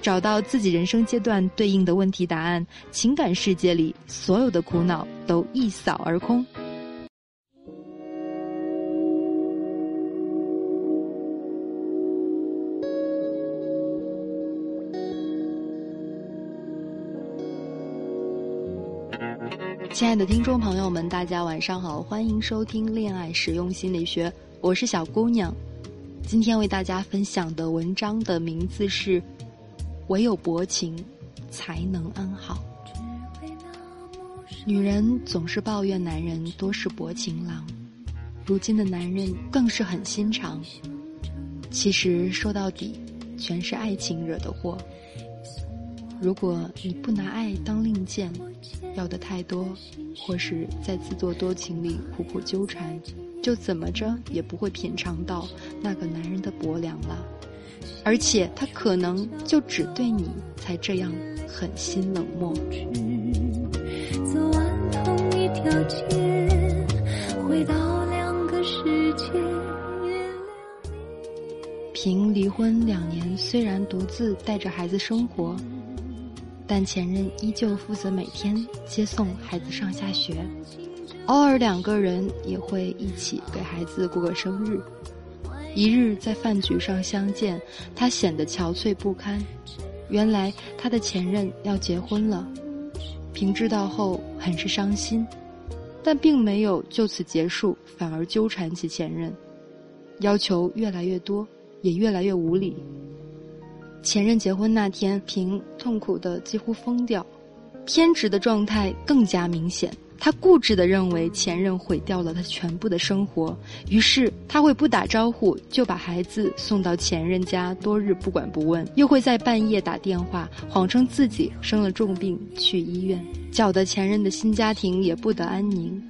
找到自己人生阶段对应的问题答案，情感世界里所有的苦恼都一扫而空。亲爱的听众朋友们，大家晚上好，欢迎收听《恋爱实用心理学》，我是小姑娘。今天为大家分享的文章的名字是。唯有薄情，才能安好。女人总是抱怨男人多是薄情郎，如今的男人更是狠心肠。其实说到底，全是爱情惹的祸。如果你不拿爱当令箭，要的太多，或是在自作多情里苦苦纠缠，就怎么着也不会品尝到那个男人的薄凉了。而且他可能就只对你才这样狠心冷漠。走完同一条街，回到两个世界平离婚两年，虽然独自带着孩子生活，但前任依旧负责每天接送孩子上下学，偶尔两个人也会一起给孩子过个生日。一日在饭局上相见，他显得憔悴不堪。原来他的前任要结婚了，平知道后很是伤心，但并没有就此结束，反而纠缠起前任，要求越来越多，也越来越无理。前任结婚那天，平痛苦的几乎疯掉，偏执的状态更加明显。他固执地认为前任毁掉了他全部的生活，于是他会不打招呼就把孩子送到前任家，多日不管不问，又会在半夜打电话，谎称自己生了重病去医院，搅得前任的新家庭也不得安宁。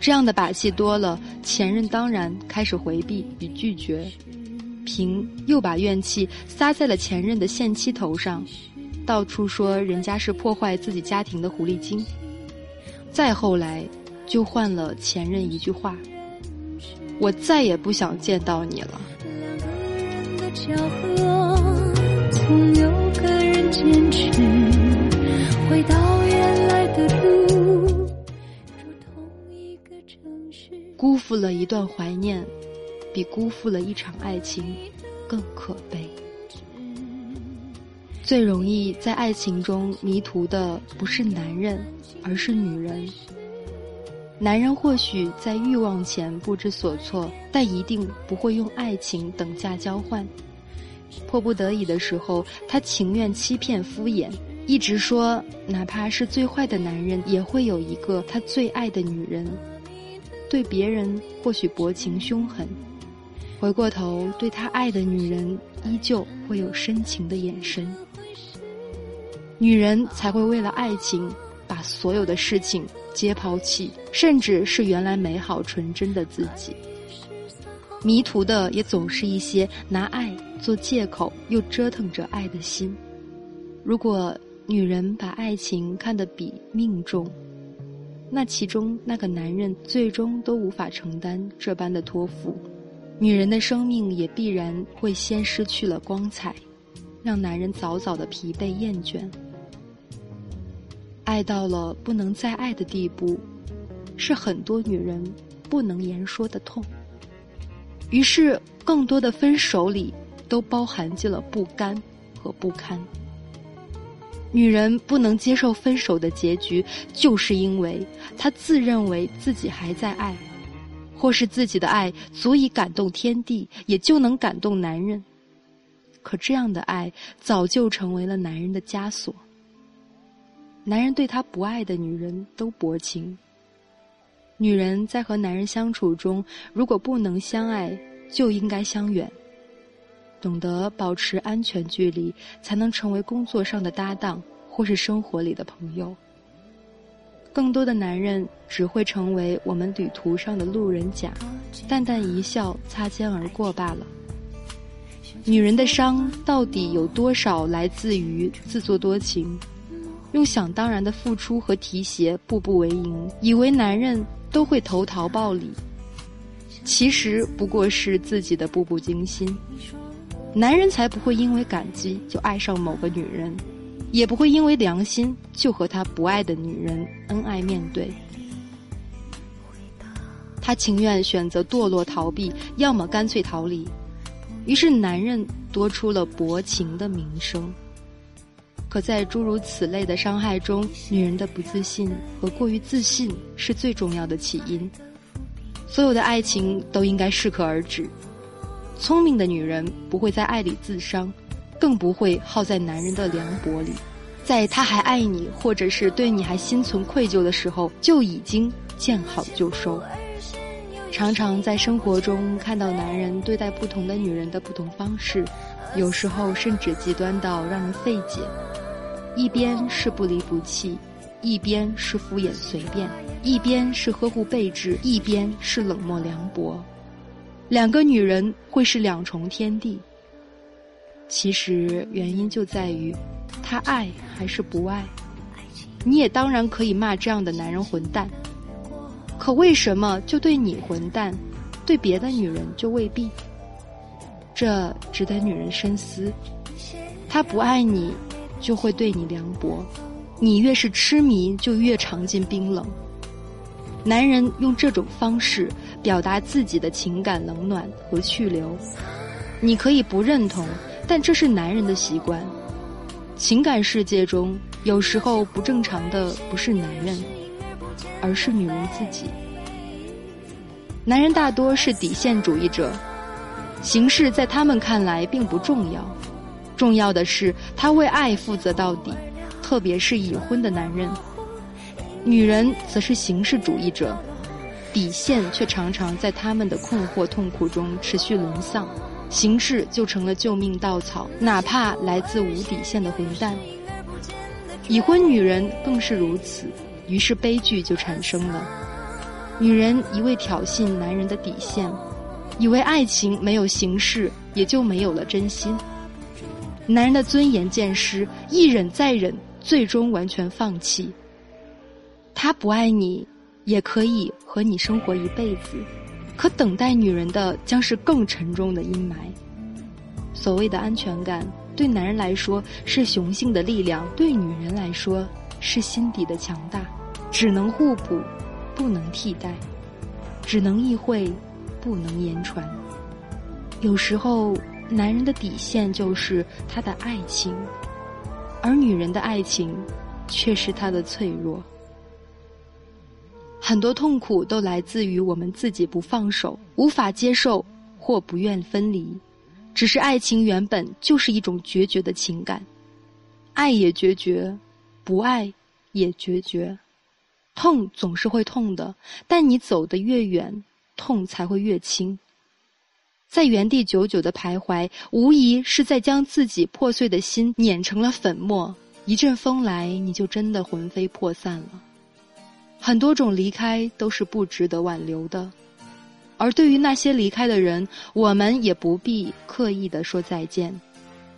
这样的把戏多了，前任当然开始回避与拒绝，平又把怨气撒在了前任的现妻头上，到处说人家是破坏自己家庭的狐狸精。再后来，就换了前任一句话：“我再也不想见到你了。”辜负了一段怀念，比辜负了一场爱情更可悲。最容易在爱情中迷途的不是男人，而是女人。男人或许在欲望前不知所措，但一定不会用爱情等价交换。迫不得已的时候，他情愿欺骗敷衍，一直说哪怕是最坏的男人，也会有一个他最爱的女人。对别人或许薄情凶狠，回过头对他爱的女人，依旧会有深情的眼神。女人才会为了爱情，把所有的事情皆抛弃，甚至是原来美好纯真的自己。迷途的也总是一些拿爱做借口又折腾着爱的心。如果女人把爱情看得比命重，那其中那个男人最终都无法承担这般的托付，女人的生命也必然会先失去了光彩，让男人早早的疲惫厌倦。爱到了不能再爱的地步，是很多女人不能言说的痛。于是，更多的分手里都包含进了不甘和不堪。女人不能接受分手的结局，就是因为她自认为自己还在爱，或是自己的爱足以感动天地，也就能感动男人。可这样的爱早就成为了男人的枷锁。男人对他不爱的女人都薄情。女人在和男人相处中，如果不能相爱，就应该相远。懂得保持安全距离，才能成为工作上的搭档，或是生活里的朋友。更多的男人只会成为我们旅途上的路人甲，淡淡一笑，擦肩而过罢了。女人的伤到底有多少来自于自作多情？用想当然的付出和提携步步为营，以为男人都会投桃报李，其实不过是自己的步步惊心。男人才不会因为感激就爱上某个女人，也不会因为良心就和他不爱的女人恩爱面对。他情愿选择堕落逃避，要么干脆逃离。于是，男人多出了薄情的名声。可在诸如此类的伤害中，女人的不自信和过于自信是最重要的起因。所有的爱情都应该适可而止。聪明的女人不会在爱里自伤，更不会耗在男人的凉薄里。在他还爱你，或者是对你还心存愧疚的时候，就已经见好就收。常常在生活中看到男人对待不同的女人的不同方式，有时候甚至极端到让人费解。一边是不离不弃，一边是敷衍随便，一边是呵护备至，一边是冷漠凉薄。两个女人会是两重天地。其实原因就在于，他爱还是不爱。你也当然可以骂这样的男人混蛋，可为什么就对你混蛋，对别的女人就未必？这值得女人深思。他不爱你。就会对你凉薄，你越是痴迷，就越尝尽冰冷。男人用这种方式表达自己的情感冷暖和去留，你可以不认同，但这是男人的习惯。情感世界中，有时候不正常的不是男人，而是女人自己。男人大多是底线主义者，形式在他们看来并不重要。重要的是，他为爱负责到底，特别是已婚的男人。女人则是形式主义者，底线却常常在他们的困惑痛苦中持续沦丧，形式就成了救命稻草，哪怕来自无底线的混蛋。已婚女人更是如此，于是悲剧就产生了。女人一味挑衅男人的底线，以为爱情没有形式，也就没有了真心。男人的尊严渐失，一忍再忍，最终完全放弃。他不爱你，也可以和你生活一辈子，可等待女人的将是更沉重的阴霾。所谓的安全感，对男人来说是雄性的力量，对女人来说是心底的强大。只能互补，不能替代；只能意会，不能言传。有时候。男人的底线就是他的爱情，而女人的爱情却是他的脆弱。很多痛苦都来自于我们自己不放手，无法接受或不愿分离。只是爱情原本就是一种决绝的情感，爱也决绝，不爱也决绝。痛总是会痛的，但你走得越远，痛才会越轻。在原地久久的徘徊，无疑是在将自己破碎的心碾成了粉末。一阵风来，你就真的魂飞魄散了。很多种离开都是不值得挽留的，而对于那些离开的人，我们也不必刻意的说再见。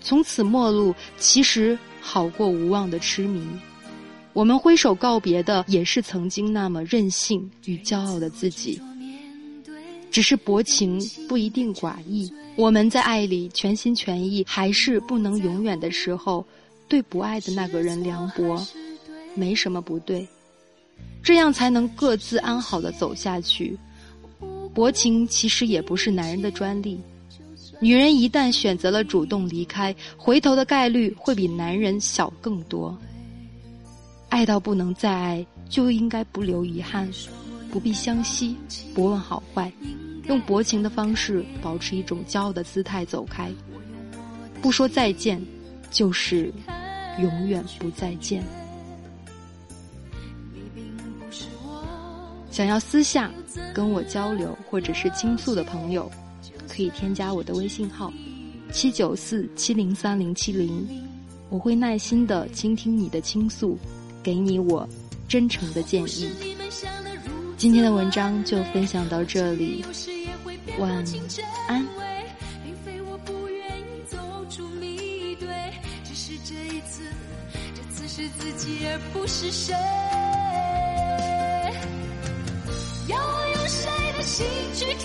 从此陌路，其实好过无望的痴迷。我们挥手告别的，也是曾经那么任性与骄傲的自己。只是薄情不一定寡义，我们在爱里全心全意，还是不能永远的时候，对不爱的那个人凉薄，没什么不对，这样才能各自安好的走下去。薄情其实也不是男人的专利，女人一旦选择了主动离开，回头的概率会比男人小更多。爱到不能再爱，就应该不留遗憾，不必相惜，不问好坏。用薄情的方式，保持一种骄傲的姿态走开，不说再见，就是永远不再见。想要私下跟我交流或者是倾诉的朋友，可以添加我的微信号：七九四七零三零七零，我会耐心的倾听你的倾诉，给你我真诚的建议。今天的文章就分享到这里，晚安。是自己而不是谁。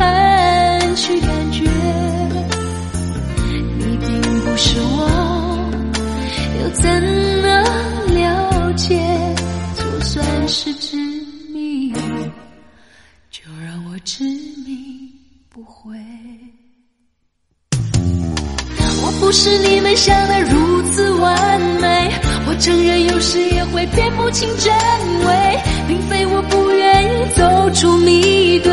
很去感觉你并不是我又怎能了解就算是执迷就让我执迷不悔。我不是你们想的如此完美我承认有时也会辨不清真伪并非我不愿意走出迷堆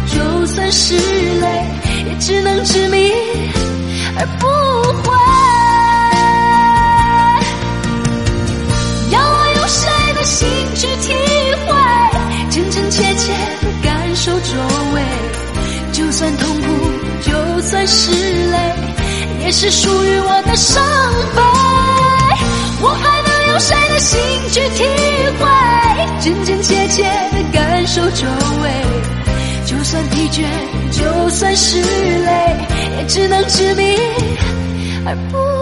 就算是累，也只能执迷而不悔。要我用谁的心去体会，真真切切的感受周围？就算痛苦，就算是累，也是属于我的伤悲。我还能用谁的心去体会，真真切切的感受周围？就算疲倦，就算是累，也只能执迷而不。